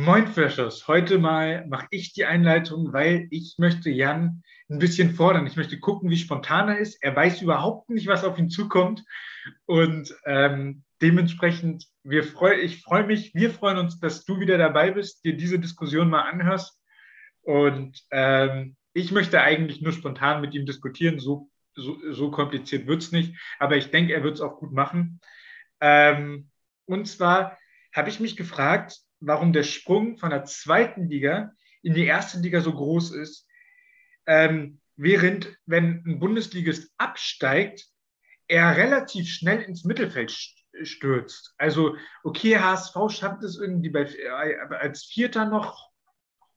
Moin Freshers, heute mal mache ich die Einleitung, weil ich möchte Jan ein bisschen fordern. Ich möchte gucken, wie spontan er ist. Er weiß überhaupt nicht, was auf ihn zukommt und ähm, dementsprechend, wir freu, ich freue mich, wir freuen uns, dass du wieder dabei bist, dir diese Diskussion mal anhörst und ähm, ich möchte eigentlich nur spontan mit ihm diskutieren. So, so, so kompliziert wird es nicht, aber ich denke, er wird es auch gut machen. Ähm, und zwar habe ich mich gefragt, warum der Sprung von der zweiten Liga in die erste Liga so groß ist, ähm, während wenn ein Bundesligist absteigt, er relativ schnell ins Mittelfeld stürzt. Also, okay, HSV schafft es irgendwie bei, äh, als Vierter noch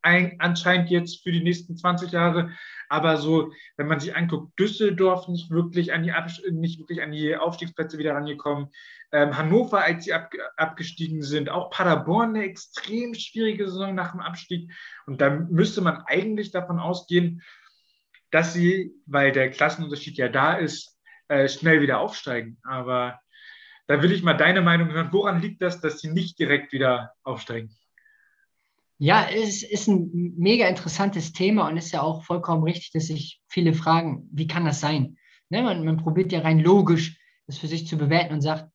ein, anscheinend jetzt für die nächsten 20 Jahre, aber so, wenn man sich anguckt, Düsseldorf nicht wirklich an die, nicht wirklich an die Aufstiegsplätze wieder rangekommen. Ähm, Hannover, als sie ab, abgestiegen sind, auch Paderborn eine extrem schwierige Saison nach dem Abstieg. Und da müsste man eigentlich davon ausgehen, dass sie, weil der Klassenunterschied ja da ist, äh, schnell wieder aufsteigen. Aber da will ich mal deine Meinung hören. Woran liegt das, dass sie nicht direkt wieder aufsteigen? Ja, es ist ein mega interessantes Thema und ist ja auch vollkommen richtig, dass sich viele fragen, wie kann das sein? Ne, man, man probiert ja rein logisch, das für sich zu bewerten und sagt,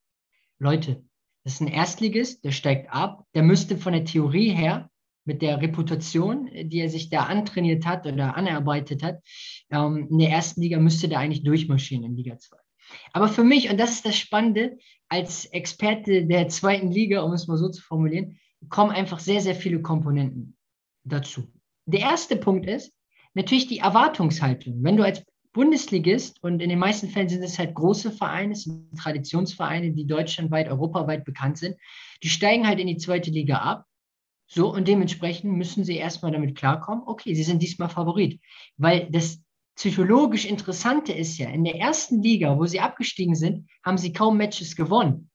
Leute, das ist ein Erstligist, der steigt ab, der müsste von der Theorie her mit der Reputation, die er sich da antrainiert hat oder anerarbeitet hat, ähm, in der ersten Liga müsste der eigentlich durchmarschieren in Liga 2. Aber für mich, und das ist das Spannende, als Experte der zweiten Liga, um es mal so zu formulieren, kommen einfach sehr, sehr viele Komponenten dazu. Der erste Punkt ist natürlich die Erwartungshaltung. Wenn du als Bundesligist, und in den meisten Fällen sind es halt große Vereine, es sind Traditionsvereine, die deutschlandweit, europaweit bekannt sind, die steigen halt in die zweite Liga ab. So, und dementsprechend müssen sie erstmal damit klarkommen, okay, sie sind diesmal Favorit. Weil das psychologisch Interessante ist ja, in der ersten Liga, wo sie abgestiegen sind, haben sie kaum Matches gewonnen.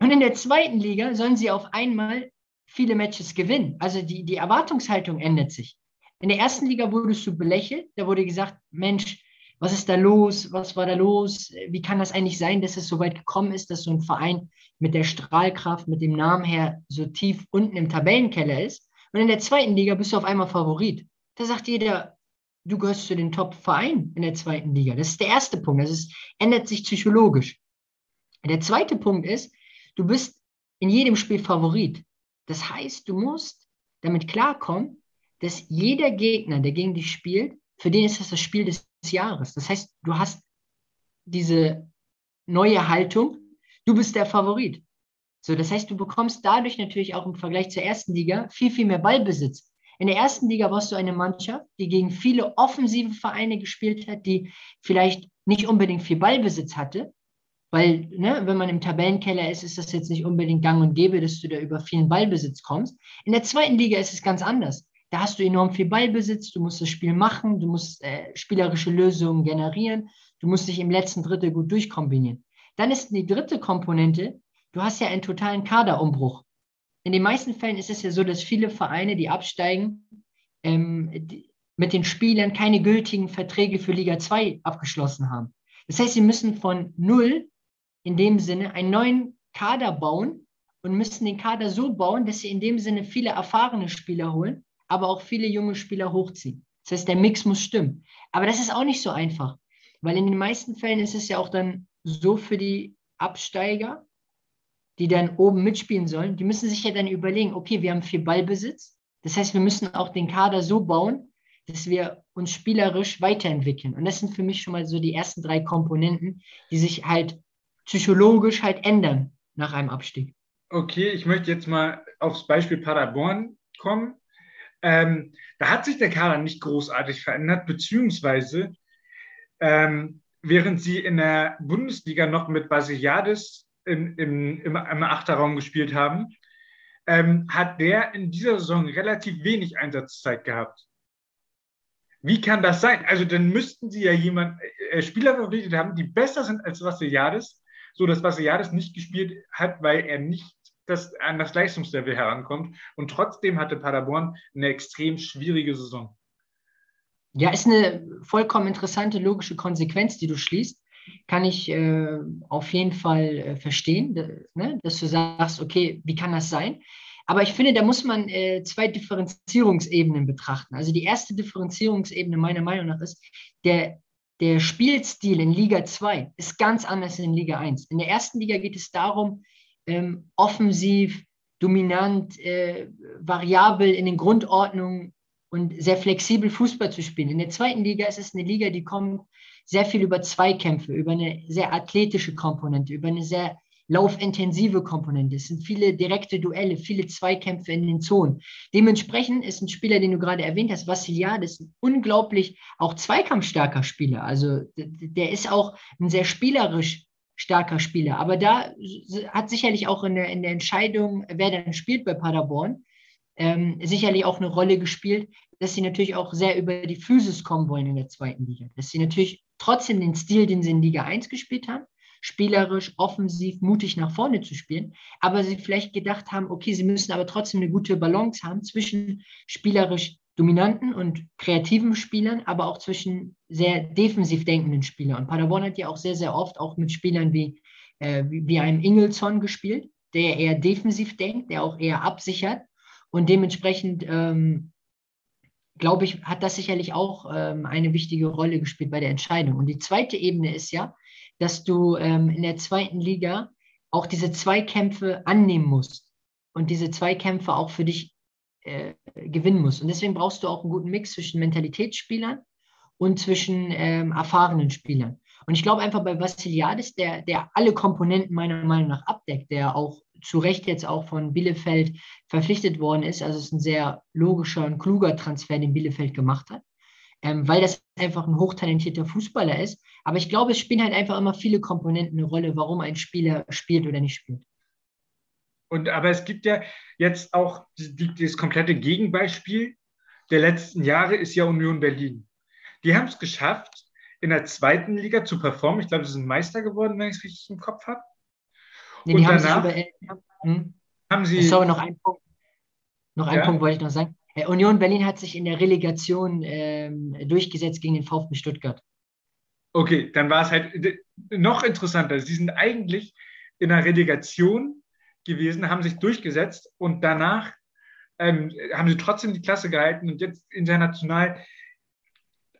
Und in der zweiten Liga sollen sie auf einmal viele Matches gewinnen. Also die, die Erwartungshaltung ändert sich. In der ersten Liga wurdest du belächelt, da wurde gesagt, Mensch, was ist da los? Was war da los? Wie kann das eigentlich sein, dass es so weit gekommen ist, dass so ein Verein mit der Strahlkraft, mit dem Namen her so tief unten im Tabellenkeller ist? Und in der zweiten Liga bist du auf einmal Favorit. Da sagt jeder, du gehörst zu den Top-Vereinen in der zweiten Liga. Das ist der erste Punkt. Das ist, ändert sich psychologisch. Der zweite Punkt ist, du bist in jedem Spiel Favorit. Das heißt, du musst damit klarkommen, dass jeder Gegner, der gegen dich spielt, für den ist das das Spiel des Jahres. Das heißt, du hast diese neue Haltung, du bist der Favorit. So, das heißt, du bekommst dadurch natürlich auch im Vergleich zur ersten Liga viel, viel mehr Ballbesitz. In der ersten Liga warst du eine Mannschaft, die gegen viele offensive Vereine gespielt hat, die vielleicht nicht unbedingt viel Ballbesitz hatte, weil, ne, wenn man im Tabellenkeller ist, ist das jetzt nicht unbedingt gang und gäbe, dass du da über vielen Ballbesitz kommst. In der zweiten Liga ist es ganz anders. Da hast du enorm viel Ballbesitz, du musst das Spiel machen, du musst äh, spielerische Lösungen generieren, du musst dich im letzten Drittel gut durchkombinieren. Dann ist die dritte Komponente, du hast ja einen totalen Kaderumbruch. In den meisten Fällen ist es ja so, dass viele Vereine, die absteigen, ähm, die, mit den Spielern keine gültigen Verträge für Liga 2 abgeschlossen haben. Das heißt, sie müssen von null in dem Sinne einen neuen Kader bauen und müssen den Kader so bauen, dass sie in dem Sinne viele erfahrene Spieler holen, aber auch viele junge Spieler hochziehen. Das heißt, der Mix muss stimmen. Aber das ist auch nicht so einfach, weil in den meisten Fällen ist es ja auch dann so für die Absteiger, die dann oben mitspielen sollen, die müssen sich ja dann überlegen, okay, wir haben viel Ballbesitz. Das heißt, wir müssen auch den Kader so bauen, dass wir uns spielerisch weiterentwickeln. Und das sind für mich schon mal so die ersten drei Komponenten, die sich halt psychologisch halt ändern nach einem Abstieg. Okay, ich möchte jetzt mal aufs Beispiel Paderborn kommen. Ähm, da hat sich der Kader nicht großartig verändert, beziehungsweise ähm, während sie in der Bundesliga noch mit Basiliadis im, im, im, Achterraum gespielt haben, ähm, hat der in dieser Saison relativ wenig Einsatzzeit gehabt. Wie kann das sein? Also dann müssten sie ja jemand äh, Spieler verpflichtet haben, die besser sind als Vassiliadis, so dass Vassiliadis nicht gespielt hat, weil er nicht das, an das Leistungslevel herankommt. Und trotzdem hatte Paderborn eine extrem schwierige Saison. Ja, ist eine vollkommen interessante logische Konsequenz, die du schließt kann ich äh, auf jeden Fall äh, verstehen, ne? dass du sagst, okay, wie kann das sein? Aber ich finde, da muss man äh, zwei Differenzierungsebenen betrachten. Also die erste Differenzierungsebene meiner Meinung nach ist, der, der Spielstil in Liga 2 ist ganz anders als in Liga 1. In der ersten Liga geht es darum, ähm, offensiv, dominant, äh, variabel in den Grundordnungen und sehr flexibel Fußball zu spielen. In der zweiten Liga ist es eine Liga, die kommt sehr viel über Zweikämpfe, über eine sehr athletische Komponente, über eine sehr laufintensive Komponente. Es sind viele direkte Duelle, viele Zweikämpfe in den Zonen. Dementsprechend ist ein Spieler, den du gerade erwähnt hast, Vassiliadis, ein unglaublich auch zweikampfstarker Spieler. Also der ist auch ein sehr spielerisch starker Spieler. Aber da hat sicherlich auch in der, in der Entscheidung, wer dann spielt bei Paderborn, ähm, sicherlich auch eine Rolle gespielt, dass sie natürlich auch sehr über die Physis kommen wollen in der zweiten Liga. Dass sie natürlich trotzdem den Stil, den sie in Liga 1 gespielt haben, spielerisch, offensiv, mutig nach vorne zu spielen, aber sie vielleicht gedacht haben, okay, sie müssen aber trotzdem eine gute Balance haben zwischen spielerisch dominanten und kreativen Spielern, aber auch zwischen sehr defensiv denkenden Spielern. Und Paderborn hat ja auch sehr, sehr oft auch mit Spielern wie, äh, wie, einem Ingelsson gespielt, der eher defensiv denkt, der auch eher absichert und dementsprechend ähm, glaube ich, hat das sicherlich auch ähm, eine wichtige Rolle gespielt bei der Entscheidung. Und die zweite Ebene ist ja, dass du ähm, in der zweiten Liga auch diese Zweikämpfe annehmen musst und diese Zweikämpfe auch für dich äh, gewinnen musst. Und deswegen brauchst du auch einen guten Mix zwischen Mentalitätsspielern und zwischen ähm, erfahrenen Spielern. Und ich glaube einfach bei Vassiliadis, der, der alle Komponenten meiner Meinung nach abdeckt, der auch zu Recht jetzt auch von Bielefeld verpflichtet worden ist. Also es ist ein sehr logischer und kluger Transfer, den Bielefeld gemacht hat, ähm, weil das einfach ein hochtalentierter Fußballer ist. Aber ich glaube, es spielen halt einfach immer viele Komponenten eine Rolle, warum ein Spieler spielt oder nicht spielt. Und aber es gibt ja jetzt auch die, das komplette Gegenbeispiel der letzten Jahre ist ja Union Berlin. Die haben es geschafft, in der zweiten Liga zu performen. Ich glaube, sie sind Meister geworden, wenn ich es richtig im Kopf habe. Nee, und danach haben, hm? haben sie. Sorry, noch ein Punkt. Noch ein ja? Punkt wollte ich noch sagen. Union Berlin hat sich in der Relegation ähm, durchgesetzt gegen den VfB Stuttgart. Okay, dann war es halt noch interessanter. Sie sind eigentlich in der Relegation gewesen, haben sich durchgesetzt und danach ähm, haben sie trotzdem die Klasse gehalten und jetzt international.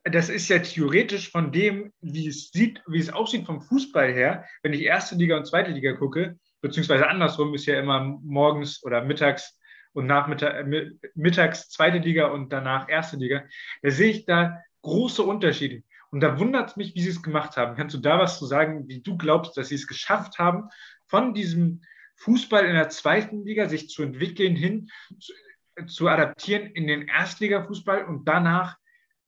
Das ist ja theoretisch von dem, wie es sieht, wie es aussieht vom Fußball her, wenn ich erste Liga und zweite Liga gucke, beziehungsweise andersrum ist ja immer morgens oder mittags und nachmittags äh, mittags zweite Liga und danach erste Liga. Da sehe ich da große Unterschiede. Und da wundert es mich, wie sie es gemacht haben. Kannst du da was zu sagen, wie du glaubst, dass sie es geschafft haben, von diesem Fußball in der zweiten Liga sich zu entwickeln, hin zu, zu adaptieren in den Erstliga-Fußball und danach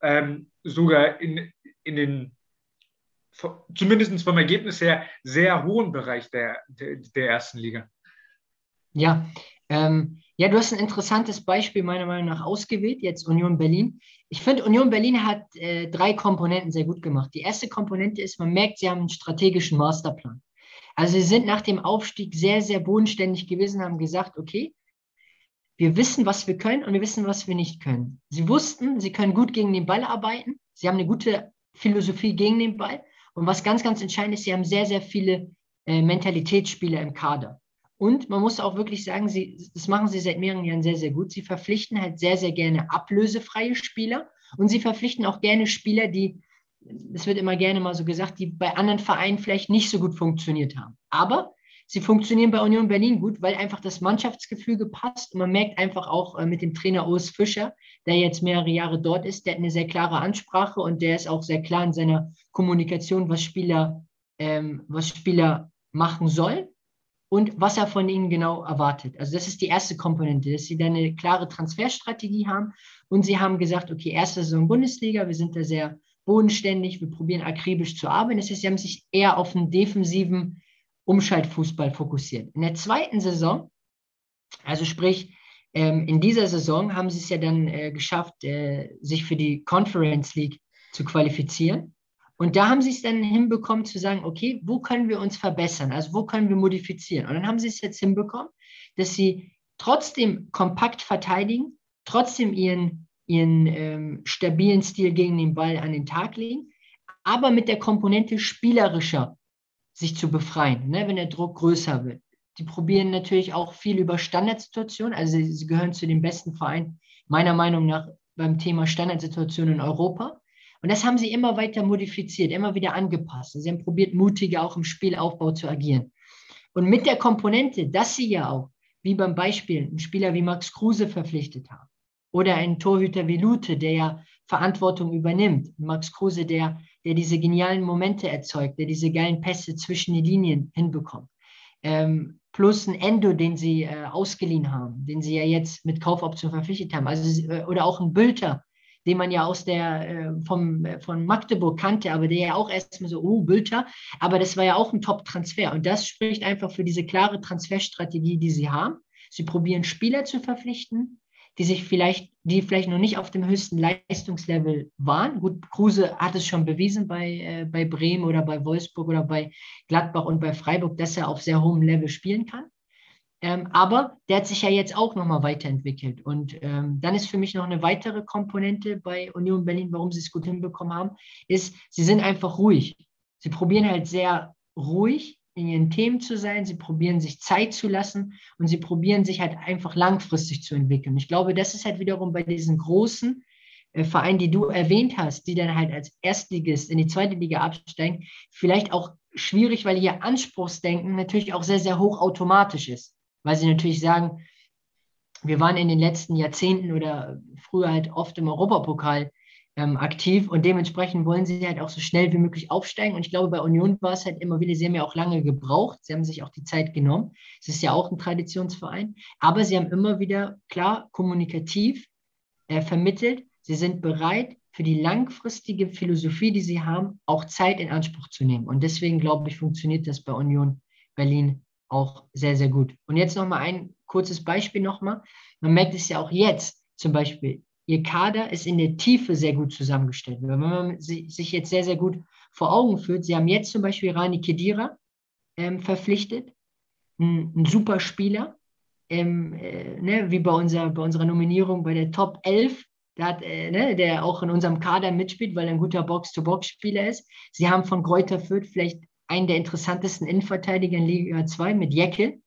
ähm, sogar in, in den, zumindest vom Ergebnis her, sehr hohen Bereich der, der, der ersten Liga? Ja, ähm, ja, du hast ein interessantes Beispiel meiner Meinung nach ausgewählt, jetzt Union Berlin. Ich finde, Union Berlin hat äh, drei Komponenten sehr gut gemacht. Die erste Komponente ist, man merkt, sie haben einen strategischen Masterplan. Also sie sind nach dem Aufstieg sehr, sehr bodenständig gewesen, haben gesagt, okay, wir wissen, was wir können und wir wissen, was wir nicht können. Sie wussten, sie können gut gegen den Ball arbeiten. Sie haben eine gute Philosophie gegen den Ball. Und was ganz, ganz entscheidend ist, sie haben sehr, sehr viele äh, Mentalitätsspieler im Kader. Und man muss auch wirklich sagen, sie, das machen sie seit mehreren Jahren sehr, sehr gut. Sie verpflichten halt sehr, sehr gerne ablösefreie Spieler und sie verpflichten auch gerne Spieler, die es wird immer gerne mal so gesagt, die bei anderen Vereinen vielleicht nicht so gut funktioniert haben. Aber sie funktionieren bei Union Berlin gut, weil einfach das Mannschaftsgefüge passt. Und man merkt einfach auch äh, mit dem Trainer Urs Fischer, der jetzt mehrere Jahre dort ist, der hat eine sehr klare Ansprache und der ist auch sehr klar in seiner Kommunikation, was Spieler, ähm, was Spieler machen sollen und was er von ihnen genau erwartet. Also das ist die erste Komponente, dass sie da eine klare Transferstrategie haben und sie haben gesagt, okay, erste Saison Bundesliga, wir sind da sehr bodenständig, wir probieren akribisch zu arbeiten. Das heißt, sie haben sich eher auf einen defensiven Umschaltfußball fokussiert. In der zweiten Saison, also sprich, ähm, in dieser Saison haben sie es ja dann äh, geschafft, äh, sich für die Conference League zu qualifizieren. Und da haben sie es dann hinbekommen zu sagen, okay, wo können wir uns verbessern? Also wo können wir modifizieren? Und dann haben sie es jetzt hinbekommen, dass sie trotzdem kompakt verteidigen, trotzdem ihren ihren ähm, stabilen Stil gegen den Ball an den Tag legen, aber mit der Komponente spielerischer sich zu befreien, ne, wenn der Druck größer wird. Sie probieren natürlich auch viel über Standardsituationen. Also sie, sie gehören zu den besten Vereinen, meiner Meinung nach, beim Thema Standardsituation in Europa. Und das haben sie immer weiter modifiziert, immer wieder angepasst. Sie haben probiert, mutiger auch im Spielaufbau zu agieren. Und mit der Komponente, dass sie ja auch, wie beim Beispiel, einen Spieler wie Max Kruse verpflichtet haben oder einen Torhüter wie Lute, der ja Verantwortung übernimmt. Max Kruse, der, der diese genialen Momente erzeugt, der diese geilen Pässe zwischen die Linien hinbekommt. Ähm, plus ein Endo, den sie äh, ausgeliehen haben, den sie ja jetzt mit Kaufoption verpflichtet haben. Also, äh, oder auch ein Bülter, den man ja aus der, äh, vom, äh, von Magdeburg kannte, aber der ja auch erstmal so, oh, Bülter, aber das war ja auch ein Top-Transfer. Und das spricht einfach für diese klare Transferstrategie, die sie haben. Sie probieren Spieler zu verpflichten, die sich vielleicht, die vielleicht noch nicht auf dem höchsten Leistungslevel waren. Gut, Kruse hat es schon bewiesen bei, äh, bei Bremen oder bei Wolfsburg oder bei Gladbach und bei Freiburg, dass er auf sehr hohem Level spielen kann. Ähm, aber der hat sich ja jetzt auch nochmal weiterentwickelt. Und ähm, dann ist für mich noch eine weitere Komponente bei Union Berlin, warum sie es gut hinbekommen haben, ist, sie sind einfach ruhig. Sie probieren halt sehr ruhig in ihren Themen zu sein, sie probieren sich Zeit zu lassen und sie probieren sich halt einfach langfristig zu entwickeln. Ich glaube, das ist halt wiederum bei diesen großen äh, Vereinen, die du erwähnt hast, die dann halt als Erstligist in die zweite Liga absteigen, vielleicht auch schwierig, weil ihr Anspruchsdenken natürlich auch sehr, sehr hoch automatisch ist weil sie natürlich sagen, wir waren in den letzten Jahrzehnten oder früher halt oft im Europapokal ähm, aktiv und dementsprechend wollen sie halt auch so schnell wie möglich aufsteigen. Und ich glaube, bei Union war es halt immer wieder, sie haben ja auch lange gebraucht, sie haben sich auch die Zeit genommen. Es ist ja auch ein Traditionsverein, aber sie haben immer wieder klar kommunikativ äh, vermittelt, sie sind bereit, für die langfristige Philosophie, die sie haben, auch Zeit in Anspruch zu nehmen. Und deswegen glaube ich, funktioniert das bei Union Berlin auch sehr, sehr gut. Und jetzt nochmal ein kurzes Beispiel nochmal. Man merkt es ja auch jetzt zum Beispiel, ihr Kader ist in der Tiefe sehr gut zusammengestellt. Wenn man sich jetzt sehr, sehr gut vor Augen führt, sie haben jetzt zum Beispiel Rani Kedira ähm, verpflichtet, ein, ein, super Spieler, ähm, äh, ne, wie bei, unser, bei unserer Nominierung bei der Top 11, der, hat, äh, ne, der auch in unserem Kader mitspielt, weil er ein guter Box-to-Box-Spieler ist. Sie haben von Kräuter Fürth vielleicht einen der interessantesten Innenverteidiger in Liga 2 mit Jecke.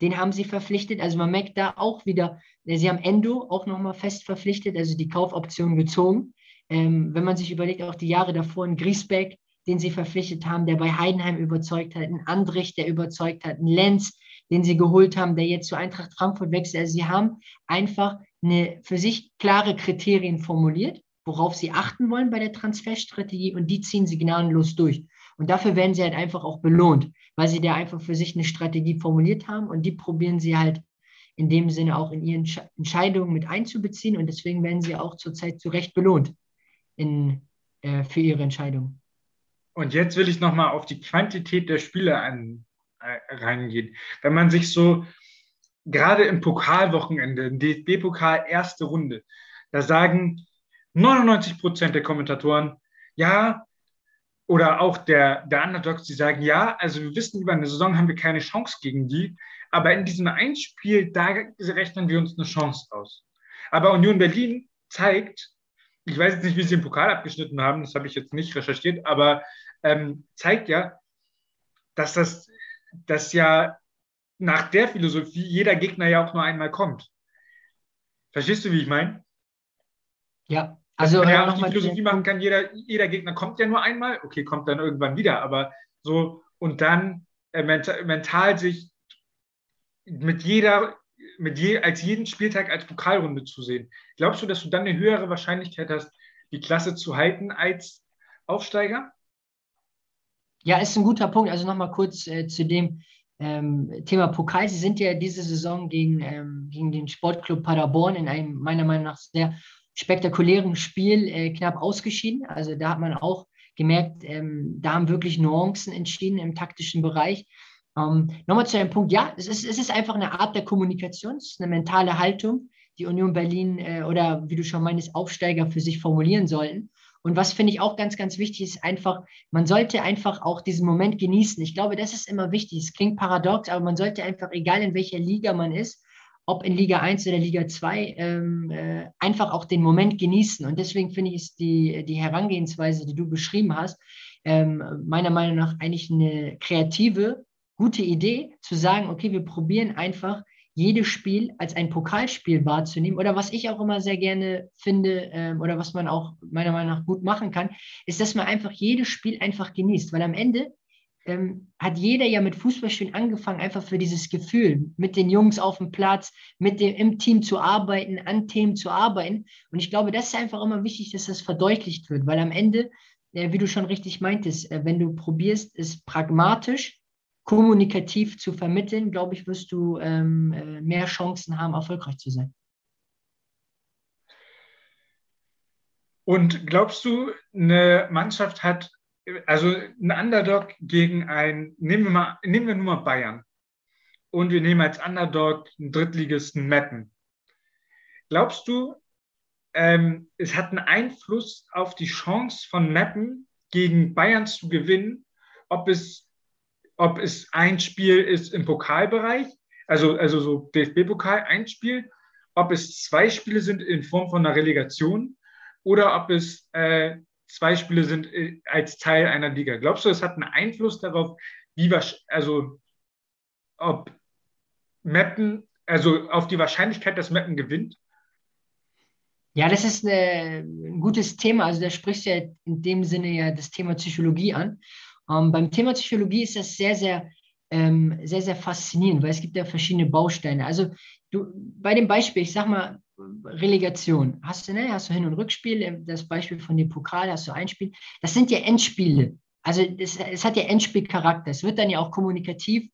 Den haben sie verpflichtet. Also man merkt da auch wieder, sie haben Endo auch nochmal fest verpflichtet, also die Kaufoption gezogen. Ähm, wenn man sich überlegt, auch die Jahre davor in Griesbeck, den sie verpflichtet haben, der bei Heidenheim überzeugt hat, ein Andrich, der überzeugt hat, ein Lenz, den sie geholt haben, der jetzt zu Eintracht Frankfurt wechselt. Also sie haben einfach eine für sich klare Kriterien formuliert, worauf sie achten wollen bei der Transferstrategie und die ziehen sie gnadenlos durch. Und dafür werden sie halt einfach auch belohnt, weil sie da einfach für sich eine Strategie formuliert haben und die probieren sie halt in dem Sinne auch in ihren Entscheidungen mit einzubeziehen und deswegen werden sie auch zurzeit zu Recht belohnt in, äh, für ihre Entscheidungen. Und jetzt will ich nochmal auf die Quantität der Spieler an, äh, reingehen. Wenn man sich so gerade im Pokalwochenende, im DFB-Pokal erste Runde, da sagen 99 Prozent der Kommentatoren, ja, oder auch der, der Underdogs, die sagen, ja, also wir wissen, über eine Saison haben wir keine Chance gegen die, aber in diesem Einspiel, da rechnen wir uns eine Chance aus. Aber Union Berlin zeigt, ich weiß jetzt nicht, wie sie im Pokal abgeschnitten haben, das habe ich jetzt nicht recherchiert, aber ähm, zeigt ja, dass das dass ja nach der Philosophie jeder Gegner ja auch nur einmal kommt. Verstehst du, wie ich meine? Ja, also ja auch die Philosophie machen kann, jeder, jeder Gegner kommt ja nur einmal, okay, kommt dann irgendwann wieder, aber so und dann äh, mental, mental, sich mit jeder, mit je, als jeden Spieltag als Pokalrunde zu sehen. Glaubst du, dass du dann eine höhere Wahrscheinlichkeit hast, die Klasse zu halten als Aufsteiger? Ja, ist ein guter Punkt. Also nochmal kurz äh, zu dem ähm, Thema Pokal. Sie sind ja diese Saison gegen, ähm, gegen den Sportclub Paderborn in einem meiner Meinung nach sehr spektakulären Spiel äh, knapp ausgeschieden. Also da hat man auch gemerkt, ähm, da haben wirklich Nuancen entschieden im taktischen Bereich. Ähm, Nochmal zu einem Punkt, ja, es ist, es ist einfach eine Art der Kommunikation, es ist eine mentale Haltung, die Union Berlin äh, oder wie du schon meinst, Aufsteiger für sich formulieren sollten. Und was finde ich auch ganz, ganz wichtig ist einfach, man sollte einfach auch diesen Moment genießen. Ich glaube, das ist immer wichtig. Es klingt paradox, aber man sollte einfach, egal in welcher Liga man ist, ob in Liga 1 oder Liga 2, ähm, äh, einfach auch den Moment genießen. Und deswegen finde ich es die, die Herangehensweise, die du beschrieben hast, ähm, meiner Meinung nach eigentlich eine kreative, gute Idee, zu sagen, okay, wir probieren einfach jedes Spiel als ein Pokalspiel wahrzunehmen. Oder was ich auch immer sehr gerne finde ähm, oder was man auch meiner Meinung nach gut machen kann, ist, dass man einfach jedes Spiel einfach genießt. Weil am Ende ähm, hat jeder ja mit Fußballspielen angefangen, einfach für dieses Gefühl, mit den Jungs auf dem Platz, mit dem im Team zu arbeiten, an Themen zu arbeiten. Und ich glaube, das ist einfach immer wichtig, dass das verdeutlicht wird, weil am Ende, äh, wie du schon richtig meintest, äh, wenn du probierst, es pragmatisch, kommunikativ zu vermitteln, glaube ich, wirst du ähm, äh, mehr Chancen haben, erfolgreich zu sein. Und glaubst du, eine Mannschaft hat also ein Underdog gegen ein, nehmen wir, mal, nehmen wir nur mal Bayern und wir nehmen als Underdog einen Drittligisten Meppen. Glaubst du, ähm, es hat einen Einfluss auf die Chance von Meppen gegen Bayern zu gewinnen, ob es, ob es ein Spiel ist im Pokalbereich, also, also so DFB-Pokal, ein Spiel, ob es zwei Spiele sind in Form von einer Relegation oder ob es äh, zwei Spiele sind äh, als Teil einer Liga. Glaubst du, es hat einen Einfluss darauf, wie also ob Meppen, also auf die Wahrscheinlichkeit, dass Meppen gewinnt? Ja, das ist eine, ein gutes Thema. Also da sprichst du ja in dem Sinne ja das Thema Psychologie an. Ähm, beim Thema Psychologie ist das sehr, sehr, ähm, sehr, sehr faszinierend, weil es gibt ja verschiedene Bausteine. Also du, bei dem Beispiel, ich sag mal, Relegation. Hast du, ne? Hast du Hin- und Rückspiel, äh, das Beispiel von dem Pokal, hast du ein Spiel. Das sind ja Endspiele. Also es, es hat ja Endspielcharakter. Es wird dann ja auch kommunikativ,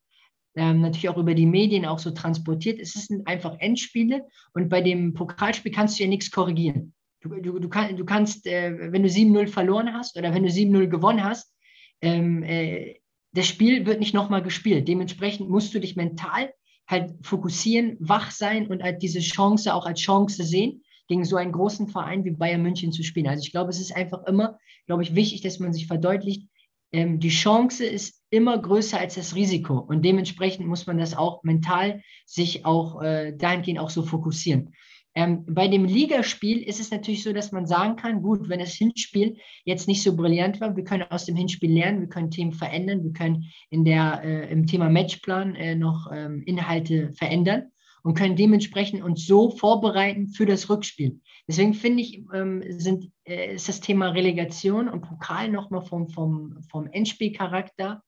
ähm, natürlich auch über die Medien auch so transportiert. Es sind einfach Endspiele und bei dem Pokalspiel kannst du ja nichts korrigieren. Du, du, du, kann, du kannst, äh, wenn du 7-0 verloren hast oder wenn du 7-0 gewonnen hast, ähm, äh, das Spiel wird nicht nochmal gespielt. Dementsprechend musst du dich mental halt fokussieren, wach sein und halt diese Chance auch als Chance sehen, gegen so einen großen Verein wie Bayern München zu spielen. Also ich glaube, es ist einfach immer, glaube ich, wichtig, dass man sich verdeutlicht, ähm, die Chance ist immer größer als das Risiko und dementsprechend muss man das auch mental sich auch äh, dahingehend auch so fokussieren. Ähm, bei dem Ligaspiel ist es natürlich so, dass man sagen kann, gut, wenn das Hinspiel jetzt nicht so brillant war, wir können aus dem Hinspiel lernen, wir können Themen verändern, wir können in der, äh, im Thema Matchplan äh, noch ähm, Inhalte verändern und können dementsprechend uns so vorbereiten für das Rückspiel. Deswegen finde ich, ähm, sind, äh, ist das Thema Relegation und Pokal nochmal vom, vom, vom Endspielcharakter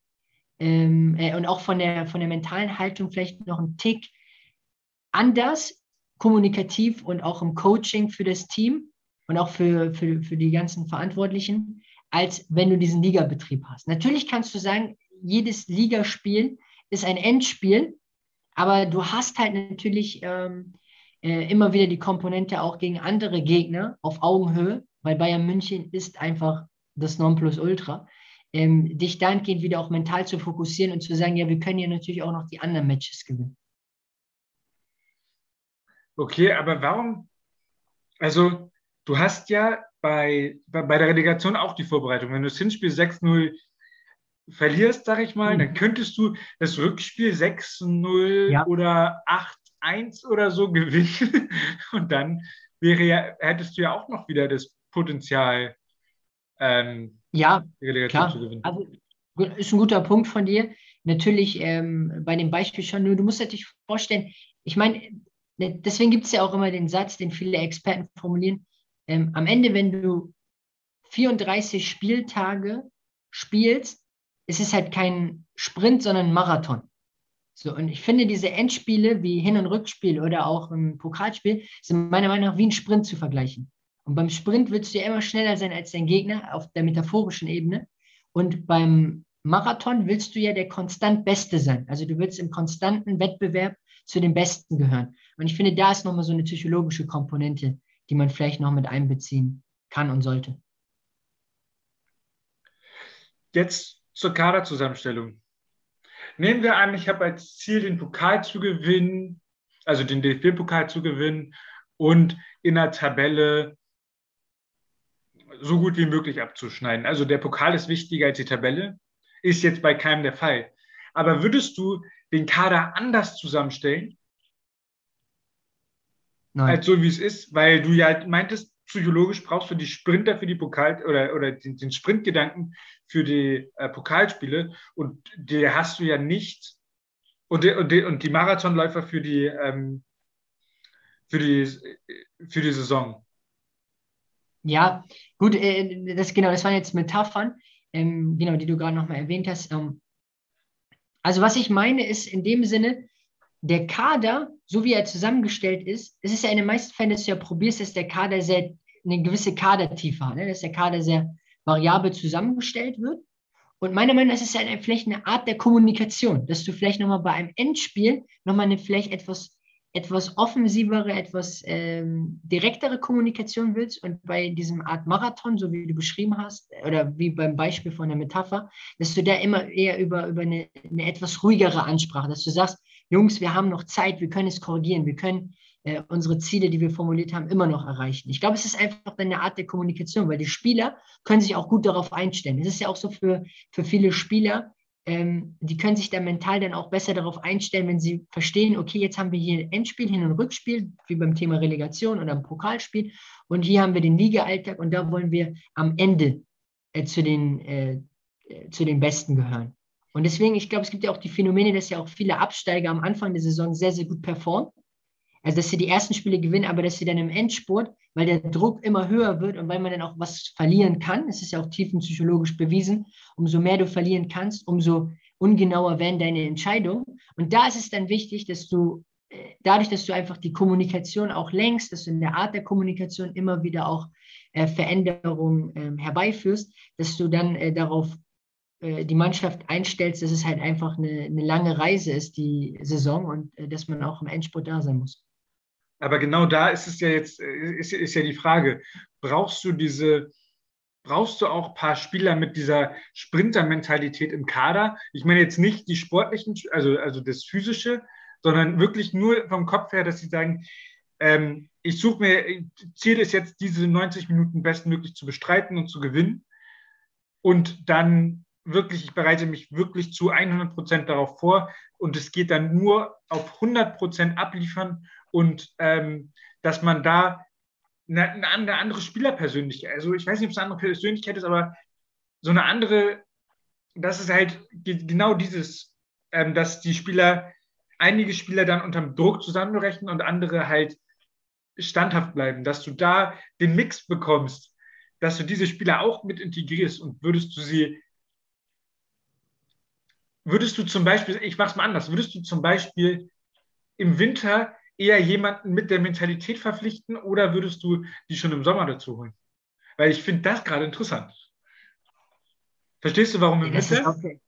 ähm, äh, und auch von der, von der mentalen Haltung vielleicht noch ein Tick anders, kommunikativ und auch im Coaching für das Team und auch für, für, für die ganzen Verantwortlichen, als wenn du diesen Ligabetrieb hast. Natürlich kannst du sagen, jedes Ligaspiel ist ein Endspiel, aber du hast halt natürlich ähm, äh, immer wieder die Komponente auch gegen andere Gegner auf Augenhöhe, weil Bayern München ist einfach das Nonplusultra. Ähm, dich dahingehend wieder auch mental zu fokussieren und zu sagen, ja, wir können ja natürlich auch noch die anderen Matches gewinnen. Okay, aber warum? Also, du hast ja bei, bei, bei der Relegation auch die Vorbereitung. Wenn du das Hinspiel 6-0 verlierst, sag ich mal, mhm. dann könntest du das Rückspiel 6-0 ja. oder 8-1 oder so gewinnen. Und dann wäre ja, hättest du ja auch noch wieder das Potenzial, ähm, ja, die Relegation klar. zu gewinnen. Also, ist ein guter Punkt von dir. Natürlich ähm, bei dem Beispiel schon, nur du musst dir vorstellen, ich meine, Ne, deswegen gibt es ja auch immer den Satz, den viele Experten formulieren. Ähm, am Ende, wenn du 34 Spieltage spielst, ist es halt kein Sprint, sondern ein Marathon. So, und ich finde, diese Endspiele wie Hin- und Rückspiel oder auch ein Pokalspiel sind meiner Meinung nach wie ein Sprint zu vergleichen. Und beim Sprint willst du ja immer schneller sein als dein Gegner auf der metaphorischen Ebene. Und beim Marathon willst du ja der konstant Beste sein. Also du willst im konstanten Wettbewerb zu den Besten gehören. Und ich finde, da ist nochmal so eine psychologische Komponente, die man vielleicht noch mit einbeziehen kann und sollte. Jetzt zur Kaderzusammenstellung. Nehmen wir an, ich habe als Ziel, den Pokal zu gewinnen, also den DFB-Pokal zu gewinnen und in der Tabelle so gut wie möglich abzuschneiden. Also der Pokal ist wichtiger als die Tabelle, ist jetzt bei keinem der Fall. Aber würdest du den Kader anders zusammenstellen? Nein. Als so wie es ist, weil du ja meintest, psychologisch brauchst du die Sprinter für die Pokal oder, oder den, den Sprintgedanken für die äh, Pokalspiele und die hast du ja nicht und die, und die, und die Marathonläufer für die, ähm, für die, für die Saison. Ja, gut, äh, das, genau, das waren jetzt Metaphern, ähm, genau, die du gerade nochmal erwähnt hast. Ähm, also was ich meine ist in dem Sinne, der Kader, so wie er zusammengestellt ist, es ist ja in den meisten Fällen, dass du ja probierst, dass der Kader sehr, eine gewisse Kadertiefe hat, ne? dass der Kader sehr variabel zusammengestellt wird. Und meiner Meinung nach ist es ja vielleicht eine Art der Kommunikation, dass du vielleicht nochmal bei einem Endspiel nochmal eine vielleicht etwas etwas offensivere, etwas ähm, direktere Kommunikation willst und bei diesem Art Marathon, so wie du beschrieben hast, oder wie beim Beispiel von der Metapher, dass du da immer eher über, über eine, eine etwas ruhigere Ansprache, dass du sagst, Jungs, wir haben noch Zeit, wir können es korrigieren, wir können äh, unsere Ziele, die wir formuliert haben, immer noch erreichen. Ich glaube, es ist einfach eine Art der Kommunikation, weil die Spieler können sich auch gut darauf einstellen. Es ist ja auch so für, für viele Spieler, ähm, die können sich dann mental dann auch besser darauf einstellen, wenn sie verstehen, okay, jetzt haben wir hier Endspiel, Hin- und Rückspiel, wie beim Thema Relegation oder im Pokalspiel. Und hier haben wir den Liga-Alltag und da wollen wir am Ende äh, zu, den, äh, äh, zu den Besten gehören. Und deswegen, ich glaube, es gibt ja auch die Phänomene, dass ja auch viele Absteiger am Anfang der Saison sehr, sehr gut performen. Also, dass sie die ersten Spiele gewinnen, aber dass sie dann im Endspurt, weil der Druck immer höher wird und weil man dann auch was verlieren kann, es ist ja auch tiefenpsychologisch bewiesen, umso mehr du verlieren kannst, umso ungenauer werden deine Entscheidungen. Und da ist es dann wichtig, dass du äh, dadurch, dass du einfach die Kommunikation auch längst, dass du in der Art der Kommunikation immer wieder auch äh, Veränderungen äh, herbeiführst, dass du dann äh, darauf die Mannschaft einstellst, dass es halt einfach eine, eine lange Reise ist, die Saison, und äh, dass man auch im Endspurt da sein muss. Aber genau da ist es ja jetzt, ist, ist ja die Frage, brauchst du diese, brauchst du auch ein paar Spieler mit dieser Sprinter-Mentalität im Kader? Ich meine jetzt nicht die sportlichen, also, also das physische, sondern wirklich nur vom Kopf her, dass sie sagen, ähm, ich suche mir, Ziel ist jetzt, diese 90 Minuten bestmöglich zu bestreiten und zu gewinnen. Und dann wirklich, ich bereite mich wirklich zu 100 Prozent darauf vor. Und es geht dann nur auf 100 Prozent abliefern und ähm, dass man da eine, eine, andere Spielerpersönlichkeit, also ich weiß nicht, ob es eine andere Persönlichkeit ist, aber so eine andere, das ist halt genau dieses, ähm, dass die Spieler, einige Spieler dann unterm Druck zusammenrechnen und andere halt standhaft bleiben, dass du da den Mix bekommst, dass du diese Spieler auch mit integrierst und würdest du sie, würdest du zum Beispiel, ich mach's mal anders, würdest du zum Beispiel im Winter eher jemanden mit der Mentalität verpflichten oder würdest du die schon im Sommer dazu holen? Weil ich finde das gerade interessant. Verstehst du, warum im Winter? Okay.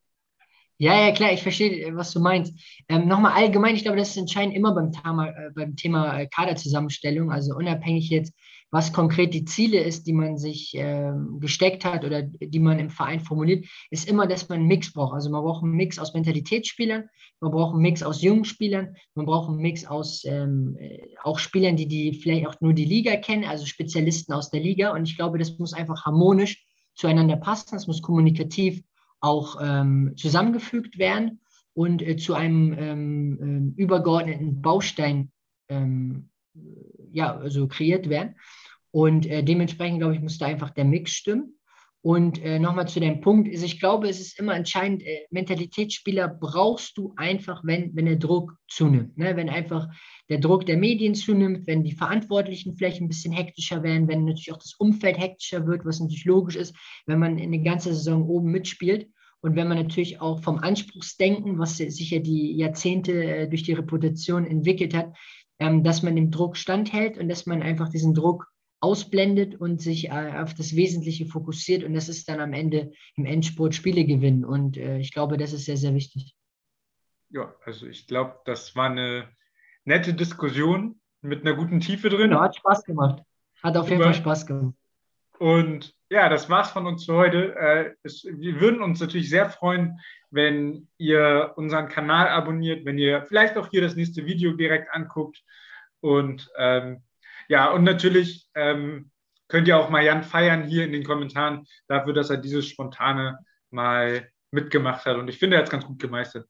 Ja, ja, klar, ich verstehe, was du meinst. Ähm, Nochmal allgemein, ich glaube, das ist entscheidend immer beim Thema, äh, beim Thema äh, Kaderzusammenstellung, also unabhängig jetzt, was konkret die Ziele ist, die man sich ähm, gesteckt hat oder die man im Verein formuliert, ist immer, dass man einen Mix braucht. Also man braucht einen Mix aus Mentalitätsspielern, man braucht einen Mix aus jungen Spielern, man braucht einen Mix aus ähm, äh, auch Spielern, die, die vielleicht auch nur die Liga kennen, also Spezialisten aus der Liga. Und ich glaube, das muss einfach harmonisch zueinander passen, das muss kommunikativ auch ähm, zusammengefügt werden und äh, zu einem ähm, ähm übergeordneten Baustein ähm, ja, also kreiert werden. Und äh, dementsprechend, glaube ich, muss da einfach der Mix stimmen. Und äh, nochmal zu dem Punkt, ist, ich glaube, es ist immer entscheidend, äh, Mentalitätsspieler brauchst du einfach, wenn, wenn der Druck zunimmt. Ne? Wenn einfach der Druck der Medien zunimmt, wenn die Verantwortlichen vielleicht ein bisschen hektischer werden, wenn natürlich auch das Umfeld hektischer wird, was natürlich logisch ist, wenn man eine ganze Saison oben mitspielt. Und wenn man natürlich auch vom Anspruchsdenken, was sich ja die Jahrzehnte äh, durch die Reputation entwickelt hat, ähm, dass man dem Druck standhält und dass man einfach diesen Druck ausblendet und sich äh, auf das Wesentliche fokussiert. Und das ist dann am Ende im Endspurt Spiele gewinnen. Und äh, ich glaube, das ist sehr, sehr wichtig. Ja, also ich glaube, das war eine nette Diskussion mit einer guten Tiefe drin. Genau, hat Spaß gemacht. Hat auf jeden Fall Spaß gemacht. Und ja, das war's von uns für heute. Äh, es, wir würden uns natürlich sehr freuen, wenn ihr unseren Kanal abonniert, wenn ihr vielleicht auch hier das nächste Video direkt anguckt. Und ähm, ja, und natürlich ähm, könnt ihr auch mal Jan feiern hier in den Kommentaren dafür, dass er dieses Spontane mal mitgemacht hat. Und ich finde, er hat es ganz gut gemeistert.